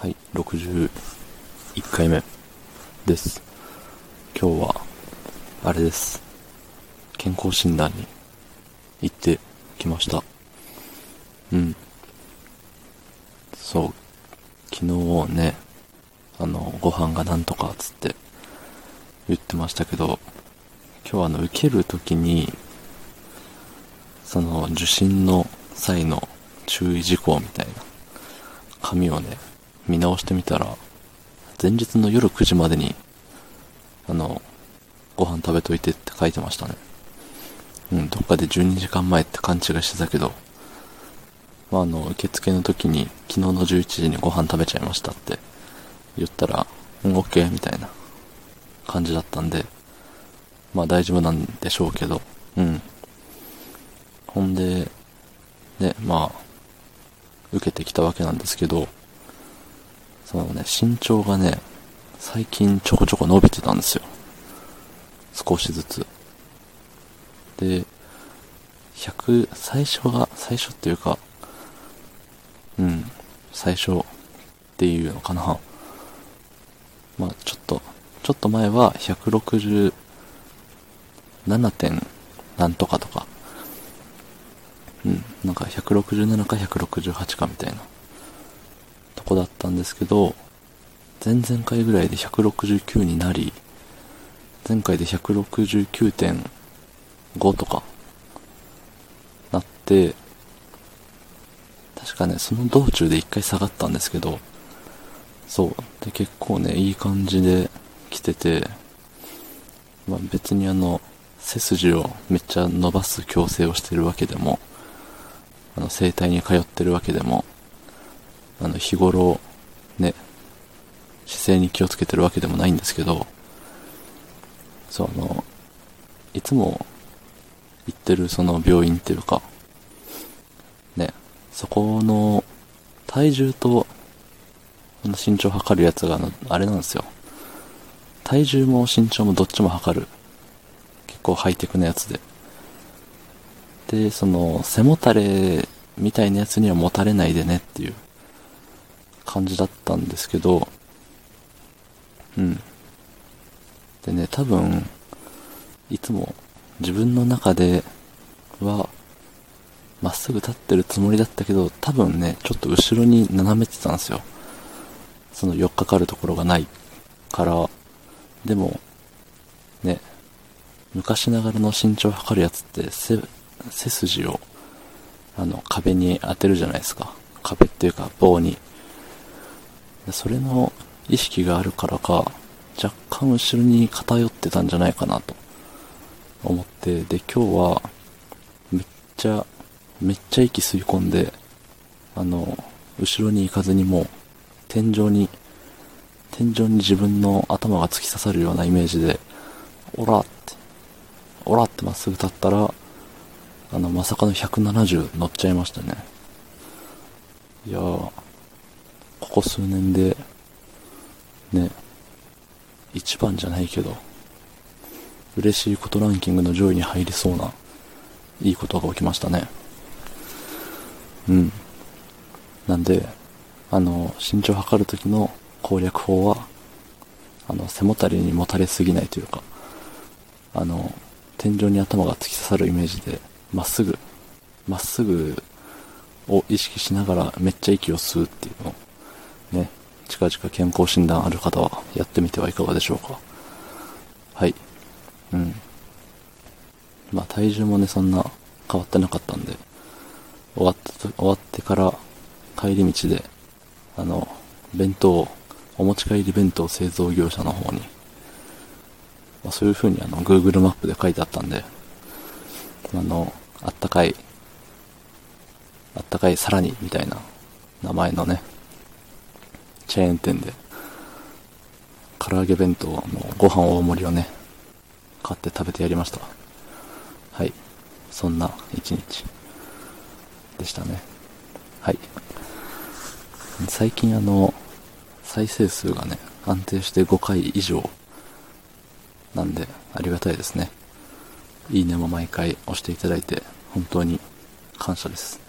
はい、61回目です。今日は、あれです。健康診断に行ってきました。うん。そう、昨日ね、あの、ご飯がなんとかつって言ってましたけど、今日あの、受けるときに、その、受診の際の注意事項みたいな紙をね、見直してみたら、前日の夜9時までに、あの、ご飯食べといてって書いてましたね。うん、どっかで12時間前って勘違いしてたけど、まあ、あの、受付の時に、昨日の11時にご飯食べちゃいましたって言ったら、うん、OK みたいな感じだったんで、まあ大丈夫なんでしょうけど、うん。ほんで、ね、まあ、受けてきたわけなんですけど、そのね、身長がね、最近ちょこちょこ伸びてたんですよ。少しずつ。で、100、最初が、最初っていうか、うん、最初っていうのかな。まあちょっと、ちょっと前は167点なんとかとか、うん、なんか167か168かみたいなったんですけど、前々回ぐらいで169になり、前回で169.5とかなって、確かね、その道中で一回下がったんですけど、そう。で、結構ね、いい感じで来てて、まあ別にあの、背筋をめっちゃ伸ばす矯正をしてるわけでも、あの、整体に通ってるわけでも、あの、日頃、ね、姿勢に気をつけてるわけでもないんですけど、そう、あの、いつも行ってるその病院っていうか、ね、そこの体重とあの身長測るやつがあの、あれなんですよ。体重も身長もどっちも測る。結構ハイテクなやつで。で、その、背もたれみたいなやつにはもたれないでねっていう感じだったんですけど、うん。でね、多分、いつも自分の中では、まっすぐ立ってるつもりだったけど、多分ね、ちょっと後ろに斜めてたんですよ。その寄っかかるところがないから、でも、ね、昔ながらの身長を測るやつって背、背筋を、あの、壁に当てるじゃないですか。壁っていうか棒に。でそれの意識があるからか、若干後ろに偏ってたんじゃないかなと思って、で、今日は、めっちゃ、めっちゃ息吸い込んで、あの、後ろに行かずにもう、天井に、天井に自分の頭が突き刺さるようなイメージで、オラって、オラってまっすぐ立ったら、あの、まさかの170乗っちゃいましたね。いやー、ここ数年で、ね、一番じゃないけど、嬉しいことランキングの上位に入りそうな、いいことが起きましたね。うん。なんで、あの、身長測るときの攻略法は、あの、背もたれにもたれすぎないというか、あの、天井に頭が突き刺さるイメージで、まっすぐ、まっすぐを意識しながらめっちゃ息を吸うっていうのを、ね、近々健康診断ある方はやってみてはいかがでしょうか。はい。うん。まあ体重もね、そんな変わってなかったんで、終わった、終わってから帰り道で、あの、弁当、お持ち帰り弁当製造業者の方に、まあ、そういう風にあの、Google マップで書いてあったんで、あの、あったかい、あったかいさらに、みたいな名前のね、チェーン店で、唐揚げ弁当のご飯大盛りをね、買って食べてやりました。はい。そんな一日でしたね。はい。最近あの、再生数がね、安定して5回以上なんで、ありがたいですね。いいねも毎回押していただいて、本当に感謝です。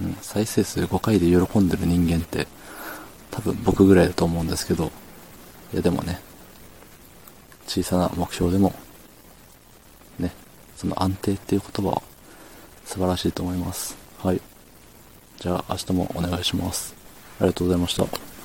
うん、再生数5回で喜んでる人間って、多分僕ぐらいだと思うんですけど、いやでもね、小さな目標でも、ね、その安定っていう言葉は素晴らしいと思います。はい。じゃあ明日もお願いします。ありがとうございました。